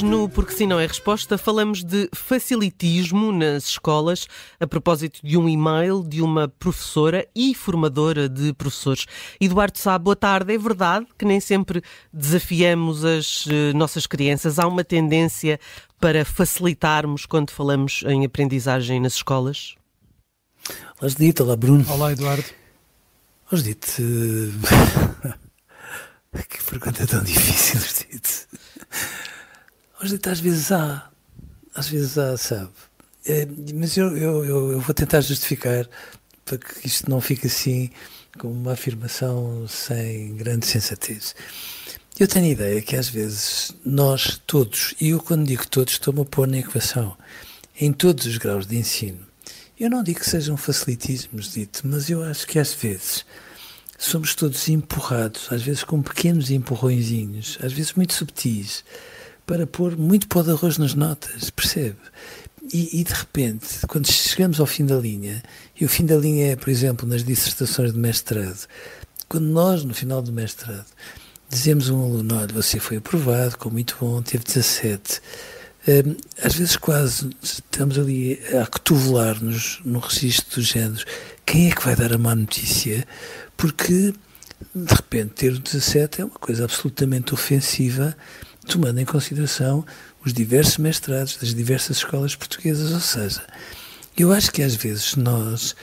Hoje, no Porque Se Não é Resposta, falamos de facilitismo nas escolas, a propósito de um e-mail de uma professora e formadora de professores. Eduardo Sá, boa tarde. É verdade que nem sempre desafiamos as eh, nossas crianças. Há uma tendência para facilitarmos quando falamos em aprendizagem nas escolas? Olá, Judite. Olá, Bruno. Olá, Eduardo. Olá, Judite. que pergunta tão difícil, Judite. Hoje às vezes há, às vezes há, sabe? É, mas eu, eu, eu, eu, vou tentar justificar para que isto não fique assim como uma afirmação sem grande sensatez. Eu tenho a ideia que às vezes nós todos, e eu quando digo todos estou-me a pôr na equação, em todos os graus de ensino, eu não digo que sejam facilitismos dito, mas eu acho que às vezes somos todos empurrados, às vezes com pequenos empurrõezinhos, às vezes muito subtis, para pôr muito pó de arroz nas notas, percebe? E, e, de repente, quando chegamos ao fim da linha, e o fim da linha é, por exemplo, nas dissertações de mestrado, quando nós, no final do mestrado, dizemos a um aluno: olha, você foi aprovado, com muito bom, teve 17. Um, às vezes quase estamos ali a cotovelar-nos no registro do género. Quem é que vai dar a má notícia? Porque, de repente, ter 17 é uma coisa absolutamente ofensiva tomando em consideração os diversos mestrados das diversas escolas portuguesas. Ou seja, eu acho que às vezes nós,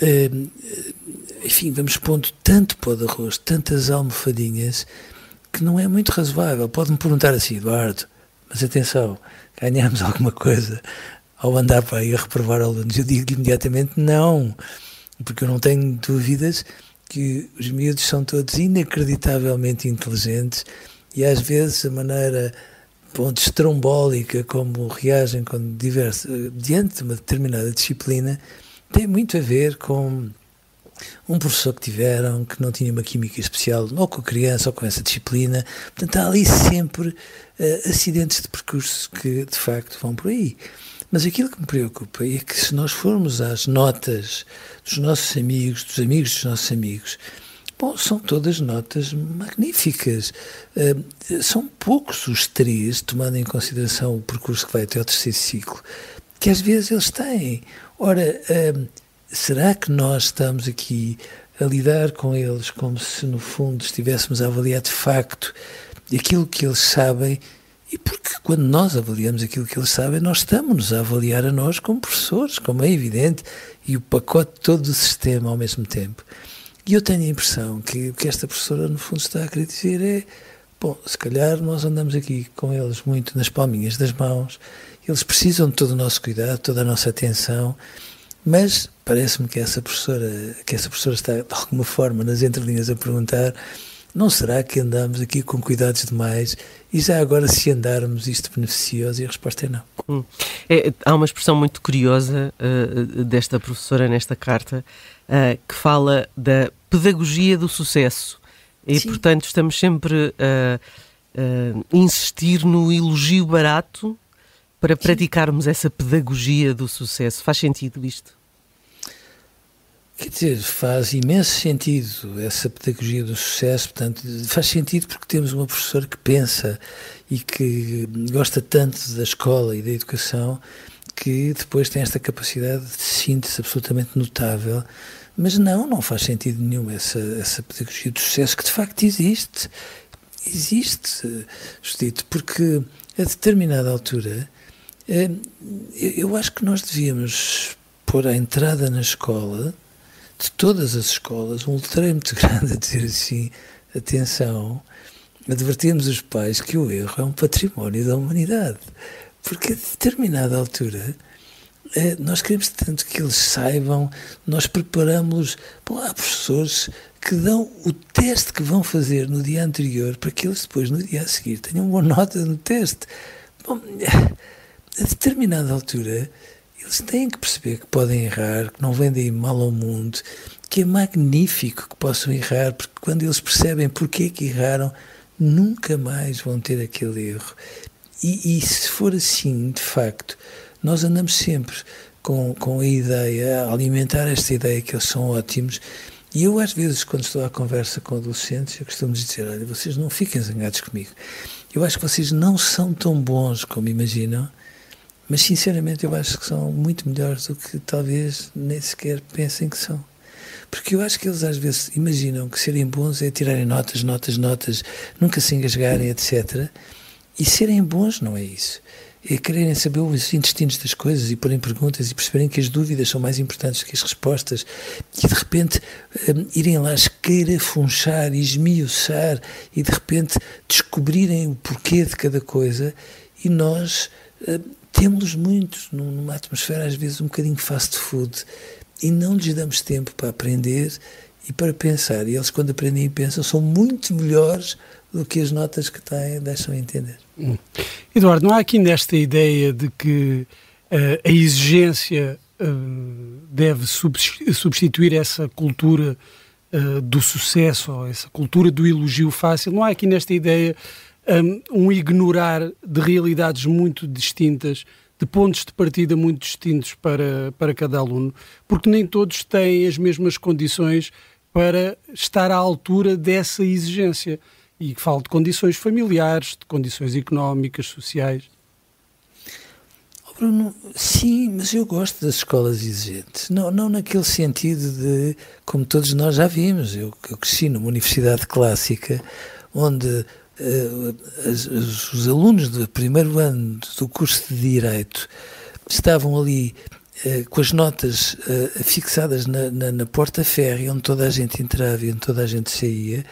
eh, enfim, vamos pondo tanto pó de arroz, tantas almofadinhas, que não é muito razoável. Pode-me perguntar assim, Eduardo, mas atenção, ganhamos alguma coisa ao andar para aí a reprovar alunos? Eu digo imediatamente não, porque eu não tenho dúvidas que os miúdos são todos inacreditavelmente inteligentes e às vezes a maneira ponto, estrombólica como reagem quando diverso, diante de uma determinada disciplina tem muito a ver com um professor que tiveram que não tinha uma química especial, ou com a criança, ou com essa disciplina. Portanto, há ali sempre uh, acidentes de percurso que de facto vão por aí. Mas aquilo que me preocupa é que se nós formos às notas dos nossos amigos, dos amigos dos nossos amigos, Bom, são todas notas magníficas. Uh, são poucos os três, tomando em consideração o percurso que vai até ao terceiro ciclo, que às vezes eles têm. Ora, uh, será que nós estamos aqui a lidar com eles como se, no fundo, estivéssemos a avaliar de facto aquilo que eles sabem? E porque quando nós avaliamos aquilo que eles sabem, nós estamos a avaliar a nós como professores, como é evidente, e o pacote todo do sistema ao mesmo tempo. E eu tenho a impressão que o que esta professora, no fundo, está a querer dizer é: bom, se calhar nós andamos aqui com eles muito nas palminhas das mãos, eles precisam de todo o nosso cuidado, toda a nossa atenção, mas parece-me que essa professora, que essa professora está de alguma forma nas entrelinhas a perguntar não será que andamos aqui com cuidados demais e já agora se andarmos isto beneficioso? E a resposta é não. Hum. É, há uma expressão muito curiosa uh, desta professora nesta carta uh, que fala da pedagogia do sucesso e Sim. portanto estamos sempre a uh, insistir no elogio barato para praticarmos Sim. essa pedagogia do sucesso. Faz sentido isto? Quer dizer, faz imenso sentido essa pedagogia do sucesso, portanto, faz sentido porque temos uma professora que pensa e que gosta tanto da escola e da educação que depois tem esta capacidade de síntese absolutamente notável. Mas não, não faz sentido nenhum essa, essa pedagogia do sucesso que de facto existe. Existe, Justito, porque a determinada altura eh, eu acho que nós devíamos pôr a entrada na escola de todas as escolas, um letreiro muito grande a dizer assim: atenção, advertimos os pais que o erro é um património da humanidade. Porque a determinada altura é, nós queremos tanto que eles saibam, nós preparamos-los. Há professores que dão o teste que vão fazer no dia anterior para que eles depois, no dia a seguir, tenham boa nota no teste. Bom, a determinada altura, eles têm que perceber que podem errar, que não vendem mal ao mundo, que é magnífico que possam errar, porque quando eles percebem porque que erraram, nunca mais vão ter aquele erro. E, e se for assim, de facto, nós andamos sempre com, com a ideia, a alimentar esta ideia que eles são ótimos. E eu, às vezes, quando estou à conversa com adolescentes, eu costumo dizer: olha, vocês não fiquem zangados comigo. Eu acho que vocês não são tão bons como imaginam, mas, sinceramente, eu acho que são muito melhores do que talvez nem sequer pensem que são. Porque eu acho que eles às vezes imaginam que serem bons é tirarem notas, notas, notas, nunca se engasgarem, etc. E serem bons não é isso é quererem saber os intestinos das coisas e porem perguntas e perceberem que as dúvidas são mais importantes que as respostas e de repente um, irem lá escarafunchar, esmiuçar e de repente descobrirem o porquê de cada coisa e nós um, temos muitos numa atmosfera às vezes um bocadinho fast food e não lhes damos tempo para aprender e para pensar. E eles, quando aprendem e pensam, são muito melhores do que as notas que têm deixam entender. Hum. Eduardo, não há aqui nesta ideia de que uh, a exigência uh, deve substituir essa cultura uh, do sucesso, ou essa cultura do elogio fácil, não há aqui nesta ideia um, um ignorar de realidades muito distintas de pontos de partida muito distintos para, para cada aluno, porque nem todos têm as mesmas condições para estar à altura dessa exigência. E falo de condições familiares, de condições económicas, sociais. Oh, Bruno, sim, mas eu gosto das escolas exigentes. Não, não naquele sentido de, como todos nós já vimos, eu, eu cresci numa universidade clássica, onde uh, as, os alunos do primeiro ano do curso de Direito estavam ali uh, com as notas uh, fixadas na, na, na porta férrea, onde toda a gente entrava e onde toda a gente saía,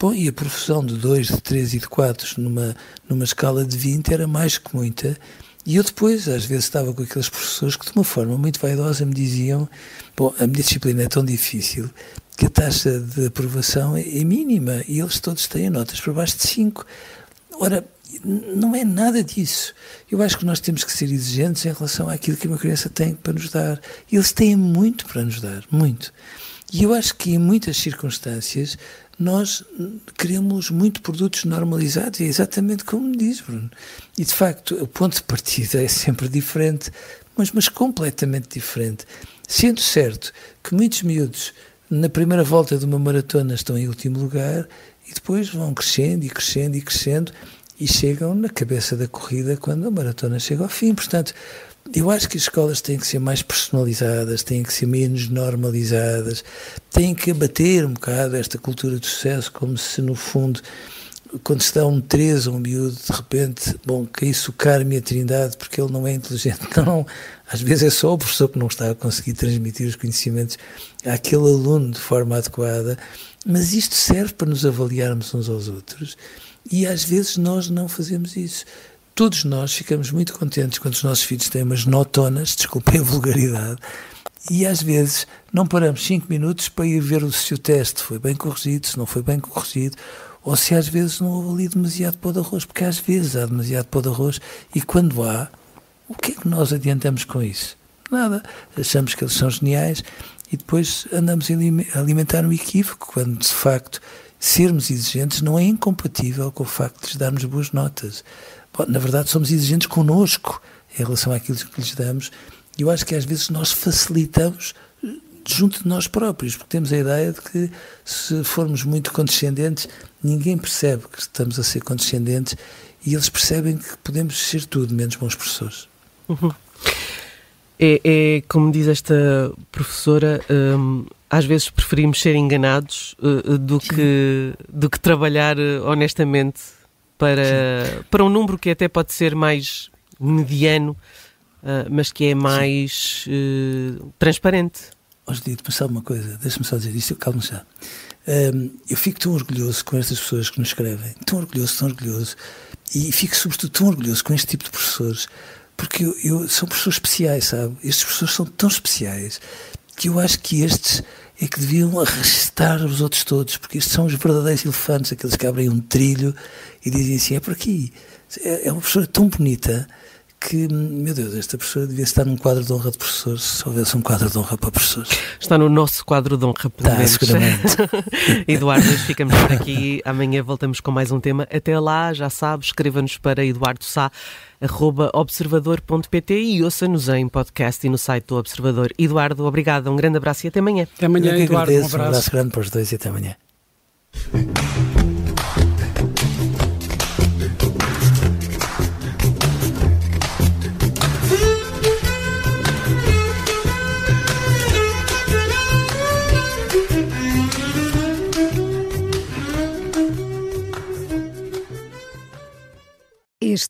Bom, e a profissão de 2, de 3 e de 4 numa, numa escala de 20 era mais que muita. E eu depois, às vezes, estava com aqueles professores que, de uma forma muito vaidosa, me diziam: Bom, a minha disciplina é tão difícil que a taxa de aprovação é, é mínima e eles todos têm notas por baixo de 5. Ora, não é nada disso. Eu acho que nós temos que ser exigentes em relação àquilo que uma criança tem para nos dar. Eles têm muito para nos dar, muito. E eu acho que em muitas circunstâncias nós queremos muito produtos normalizados, é exatamente como diz Bruno. E de facto, o ponto de partida é sempre diferente, mas, mas completamente diferente. Sendo certo que muitos miúdos na primeira volta de uma maratona estão em último lugar e depois vão crescendo e crescendo e crescendo e chegam na cabeça da corrida quando a maratona chega ao fim. Portanto, eu acho que as escolas têm que ser mais personalizadas, têm que ser menos normalizadas, têm que abater um bocado esta cultura do sucesso, como se no fundo, quando se dá um 3 a um miúdo, de repente, bom, caísse o Carme e a Trindade porque ele não é inteligente. Não, às vezes é só o professor que não está a conseguir transmitir os conhecimentos àquele aluno de forma adequada, mas isto serve para nos avaliarmos uns aos outros e às vezes nós não fazemos isso todos nós ficamos muito contentes quando os nossos filhos têm umas notonas, desculpem a vulgaridade, e às vezes não paramos cinco minutos para ir ver se o teste foi bem corrigido, se não foi bem corrigido, ou se às vezes não houve ali demasiado pó de arroz, porque às vezes há demasiado pó de arroz, e quando há, o que é que nós adiantamos com isso? Nada. Achamos que eles são geniais e depois andamos a alimentar um equívoco, quando de facto sermos exigentes não é incompatível com o facto de darmos boas notas na verdade, somos exigentes connosco em relação àquilo que lhes damos. E eu acho que às vezes nós facilitamos eh, junto de nós próprios, porque temos a ideia de que se formos muito condescendentes, ninguém percebe que estamos a ser condescendentes e eles percebem que podemos ser tudo menos bons professores. Uhum. É, é, como diz esta professora, hum, às vezes preferimos ser enganados uh, do, que, do que trabalhar honestamente para, para um número que até pode ser mais mediano, uh, mas que é mais uh, transparente. Hoje dia, mas sabe uma coisa, deixa-me só dizer isto, calma já. Um, eu fico tão orgulhoso com estas pessoas que nos escrevem, tão orgulhoso, tão orgulhoso, e fico sobretudo tão orgulhoso com este tipo de professores, porque eu, eu, são professores especiais, sabe? Estes professores são tão especiais que eu acho que estes é que deviam arrastar os outros todos, porque estes são os verdadeiros elefantes, aqueles que abrem um trilho e dizem assim: é por aqui. É, é uma professora tão bonita que, meu Deus, esta professora devia estar num quadro de honra de professores, se houvesse um quadro de honra para professores. Está no nosso quadro de honra, pelo tá, menos. seguramente. Eduardo, ficamos por aqui. Amanhã voltamos com mais um tema. Até lá, já sabe, escreva-nos para Eduardo Sá, observador.pt e ouça-nos em podcast e no site do Observador. Eduardo, obrigado, um grande abraço e até amanhã. Até amanhã, Eduardo. Um abraço. um abraço grande para os dois e até amanhã.